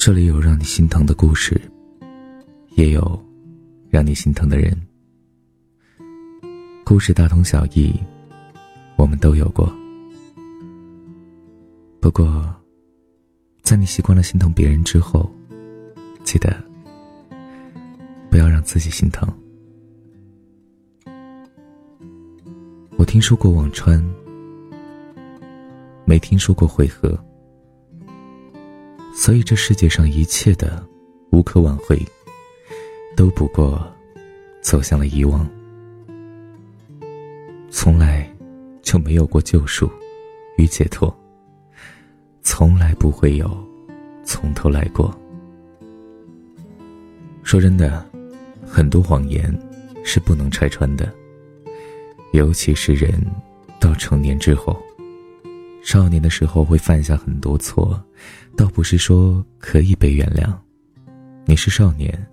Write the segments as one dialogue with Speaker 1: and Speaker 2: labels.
Speaker 1: 这里有让你心疼的故事，也有让你心疼的人。故事大同小异，我们都有过。不过，在你习惯了心疼别人之后，记得不要让自己心疼。我听说过忘川，没听说过悔河。所以，这世界上一切的无可挽回，都不过走向了遗忘。从来就没有过救赎与解脱，从来不会有从头来过。说真的，很多谎言是不能拆穿的，尤其是人到成年之后。少年的时候会犯下很多错，倒不是说可以被原谅。你是少年，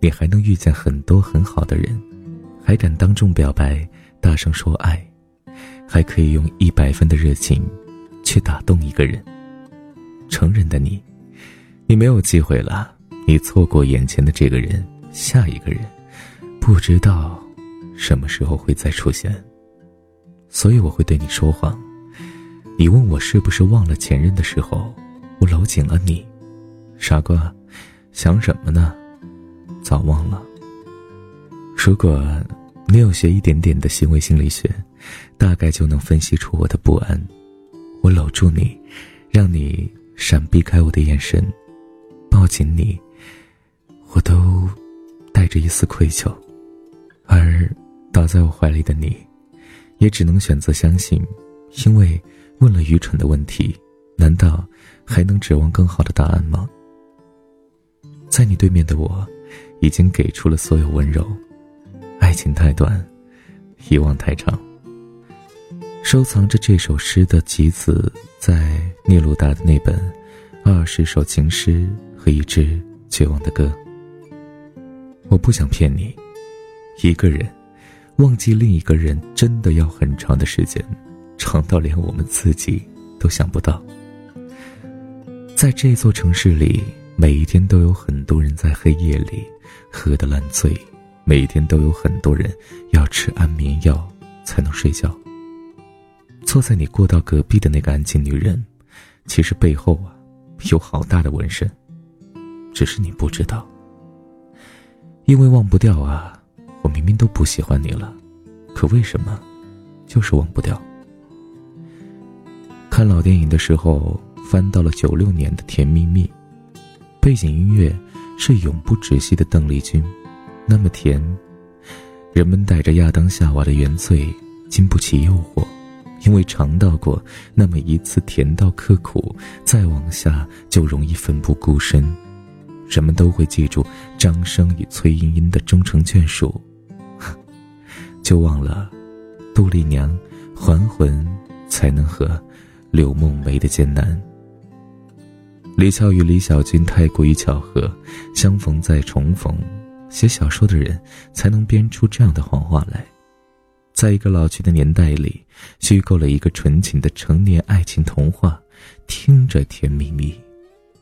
Speaker 1: 你还能遇见很多很好的人，还敢当众表白，大声说爱，还可以用一百分的热情去打动一个人。成人的你，你没有机会了，你错过眼前的这个人，下一个人，不知道什么时候会再出现。所以我会对你说谎。你问我是不是忘了前任的时候，我搂紧了你，傻瓜，想什么呢？早忘了。如果你有学一点点的行为心理学，大概就能分析出我的不安。我搂住你，让你闪避开我的眼神，抱紧你，我都带着一丝愧疚，而倒在我怀里的你，也只能选择相信，因为。问了愚蠢的问题，难道还能指望更好的答案吗？在你对面的我，已经给出了所有温柔。爱情太短，遗忘太长。收藏着这首诗的集子，在聂鲁达的那本《二十首情诗和一支绝望的歌》。我不想骗你，一个人忘记另一个人，真的要很长的时间。长到连我们自己都想不到，在这座城市里，每一天都有很多人在黑夜里喝得烂醉，每一天都有很多人要吃安眠药才能睡觉。坐在你过道隔壁的那个安静女人，其实背后啊有好大的纹身，只是你不知道。因为忘不掉啊，我明明都不喜欢你了，可为什么就是忘不掉？看老电影的时候，翻到了九六年的《甜蜜蜜》，背景音乐是永不止息的邓丽君，那么甜。人们带着亚当夏娃的原罪，经不起诱惑，因为尝到过那么一次甜到刻苦，再往下就容易奋不顾身。人们都会记住张生与崔莺莺的终成眷属，就忘了杜丽娘还魂才能和。柳梦梅的艰难。李翘与李小军太过于巧合，相逢再重逢。写小说的人才能编出这样的谎话来。在一个老去的年代里，虚构了一个纯情的成年爱情童话，听着甜蜜蜜。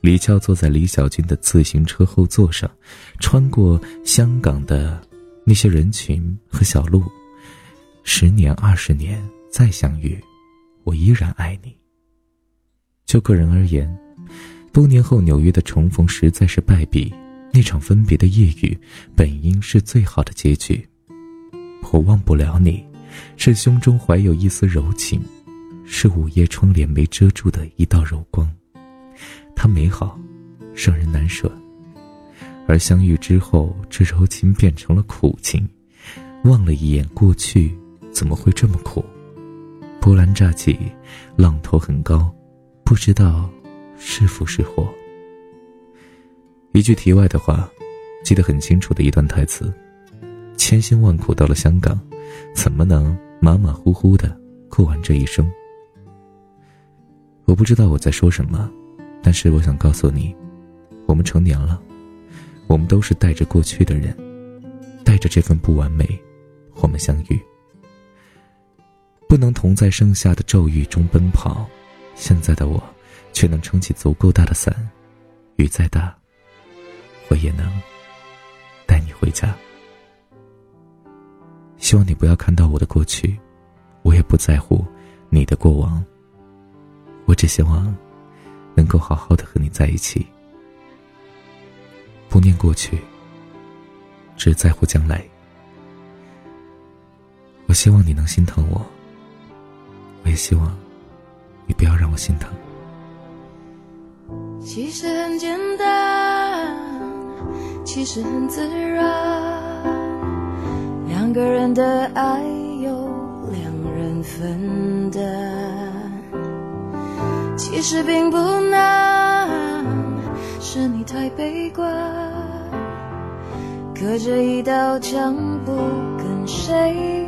Speaker 1: 李翘坐在李小军的自行车后座上，穿过香港的那些人群和小路。十年、二十年再相遇，我依然爱你。就个人而言，多年后纽约的重逢实在是败笔。那场分别的夜雨，本应是最好的结局。我忘不了你，是胸中怀有一丝柔情，是午夜窗帘没遮住的一道柔光。它美好，让人难舍。而相遇之后，这柔情变成了苦情。望了一眼过去，怎么会这么苦？波澜乍起，浪头很高。不知道是福是祸。一句题外的话，记得很清楚的一段台词：千辛万苦到了香港，怎么能马马虎虎的过完这一生？我不知道我在说什么，但是我想告诉你，我们成年了，我们都是带着过去的人，带着这份不完美，我们相遇，不能同在盛夏的骤雨中奔跑。现在的我，却能撑起足够大的伞，雨再大，我也能带你回家。希望你不要看到我的过去，我也不在乎你的过往。我只希望能够好好的和你在一起，不念过去，只在乎将来。我希望你能心疼我，我也希望你不要让我心疼。
Speaker 2: 其实很简单，其实很自然，两个人的爱由两人分担，其实并不难，是你太悲观，隔着一道墙不跟谁。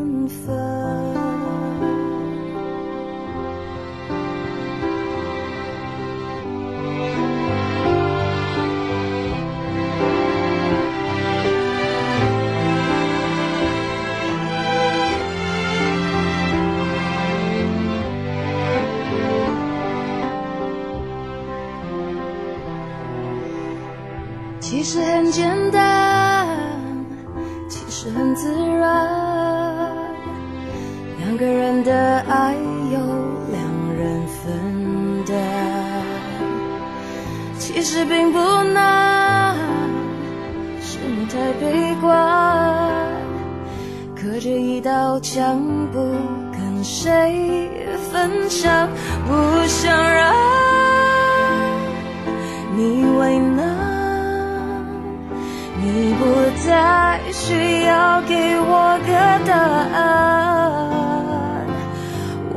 Speaker 2: 个人的爱由两人分担。其实并不难，是你太悲观，隔着一道墙不跟谁分享，不想让你为难。你不再需要给我个答案，